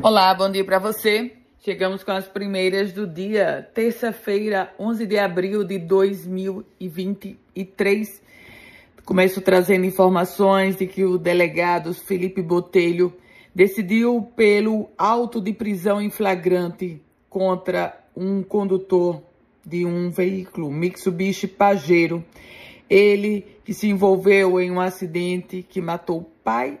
Olá, bom dia para você. Chegamos com as primeiras do dia, terça-feira, 11 de abril de 2023. Começo trazendo informações de que o delegado Felipe Botelho decidiu pelo auto de prisão em flagrante contra um condutor de um veículo Mitsubishi Pajero. Ele que se envolveu em um acidente que matou pai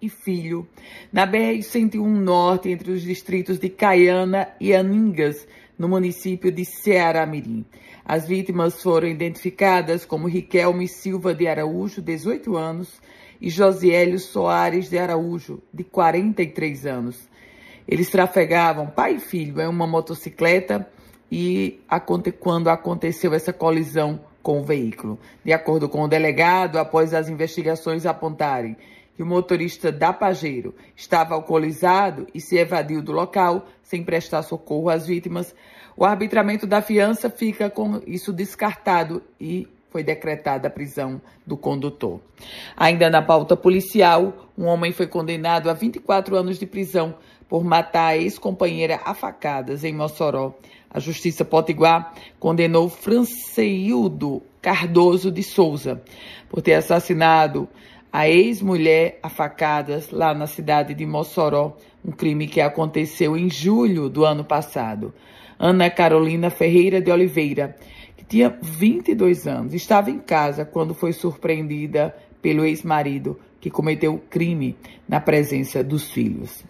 e filho, na BR-101 Norte, entre os distritos de Caiana e Aningas, no município de Ceará-Mirim. As vítimas foram identificadas como Riquelme Silva de Araújo, 18 anos, e Josiélio Soares de Araújo, de 43 anos. Eles trafegavam pai e filho em uma motocicleta e quando aconteceu essa colisão com o veículo. De acordo com o delegado, após as investigações apontarem que o motorista da Pajero estava alcoolizado e se evadiu do local sem prestar socorro às vítimas, o arbitramento da fiança fica com isso descartado e foi decretada a prisão do condutor. Ainda na pauta policial, um homem foi condenado a 24 anos de prisão por matar a ex-companheira a facadas em Mossoró. A Justiça Potiguar condenou Franceildo Cardoso de Souza por ter assassinado a ex-mulher a facadas lá na cidade de Mossoró, um crime que aconteceu em julho do ano passado. Ana Carolina Ferreira de Oliveira, que tinha 22 anos, estava em casa quando foi surpreendida pelo ex-marido que cometeu o crime na presença dos filhos.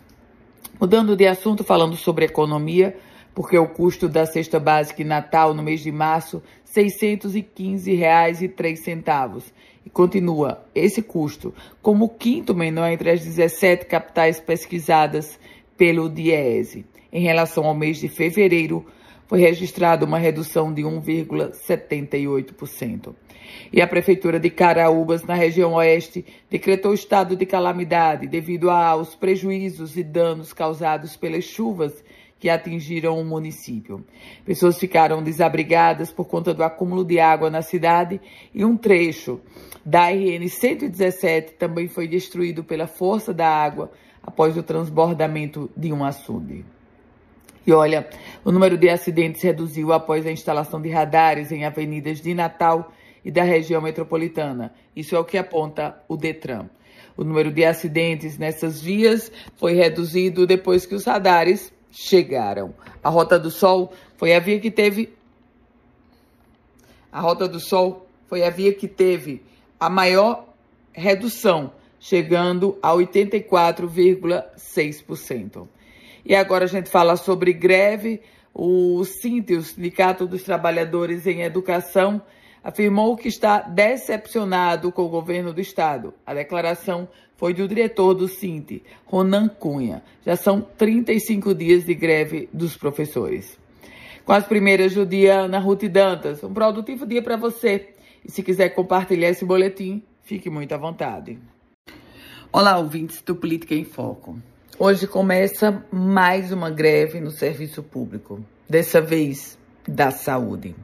Mudando de assunto, falando sobre economia, porque o custo da cesta básica em Natal no mês de março, R$ 615,03. E continua esse custo como o quinto menor entre as 17 capitais pesquisadas pelo DIEESE. Em relação ao mês de fevereiro, foi registrada uma redução de 1,78%. E a Prefeitura de Caraúbas, na região oeste, decretou estado de calamidade devido aos prejuízos e danos causados pelas chuvas que atingiram o município. Pessoas ficaram desabrigadas por conta do acúmulo de água na cidade e um trecho da RN 117 também foi destruído pela força da água após o transbordamento de um açude. E olha, o número de acidentes reduziu após a instalação de radares em avenidas de Natal e da região metropolitana. Isso é o que aponta o Detran. O número de acidentes nessas vias foi reduzido depois que os radares chegaram. A Rota do Sol foi a via que teve. A Rota do Sol foi a via que teve a maior redução, chegando a 84,6%. E agora a gente fala sobre greve. O Sinti, o Sindicato dos Trabalhadores em Educação, afirmou que está decepcionado com o governo do estado. A declaração foi do diretor do Sinti, Ronan Cunha. Já são 35 dias de greve dos professores. Com as primeiras do dia, Ana Ruth Dantas. Um produtivo dia para você. E se quiser compartilhar esse boletim, fique muito à vontade. Olá, ouvintes do Política em Foco. Hoje começa mais uma greve no serviço público, dessa vez da saúde.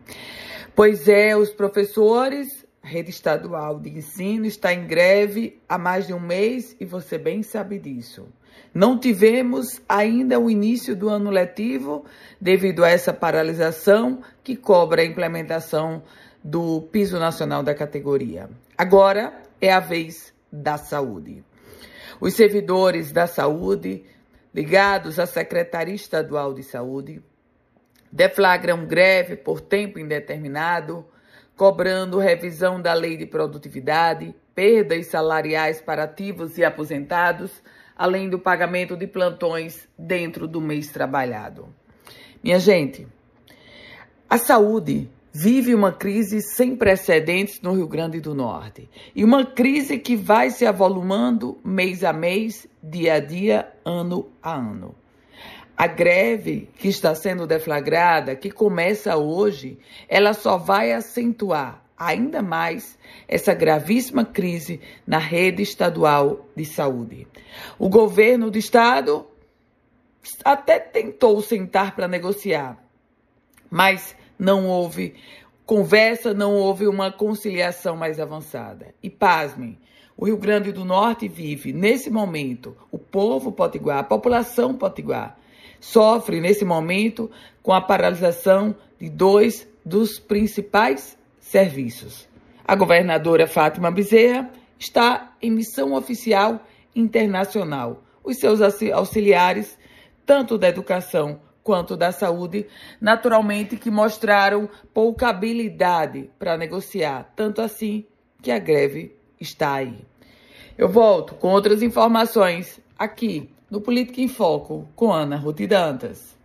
Pois é, os professores a rede estadual de ensino está em greve há mais de um mês e você bem sabe disso. Não tivemos ainda o início do ano letivo devido a essa paralisação que cobra a implementação do piso nacional da categoria. Agora é a vez da saúde. Os servidores da saúde, ligados à Secretaria Estadual de Saúde, deflagram greve por tempo indeterminado cobrando revisão da lei de produtividade, perdas salariais para ativos e aposentados, além do pagamento de plantões dentro do mês trabalhado. Minha gente, a saúde vive uma crise sem precedentes no Rio Grande do Norte. E uma crise que vai se avolumando mês a mês, dia a dia, ano a ano. A greve que está sendo deflagrada, que começa hoje, ela só vai acentuar ainda mais essa gravíssima crise na rede estadual de saúde. O governo do estado até tentou sentar para negociar, mas não houve conversa, não houve uma conciliação mais avançada. E pasmem, O Rio Grande do Norte vive, nesse momento, o povo potiguar, a população potiguar, sofre nesse momento com a paralisação de dois dos principais serviços. A governadora Fátima Bezerra está em missão oficial internacional. Os seus auxiliares, tanto da educação quanto da saúde, naturalmente que mostraram pouca habilidade para negociar, tanto assim que a greve está aí. Eu volto com outras informações aqui no Política em Foco com Ana Ruth Dantas.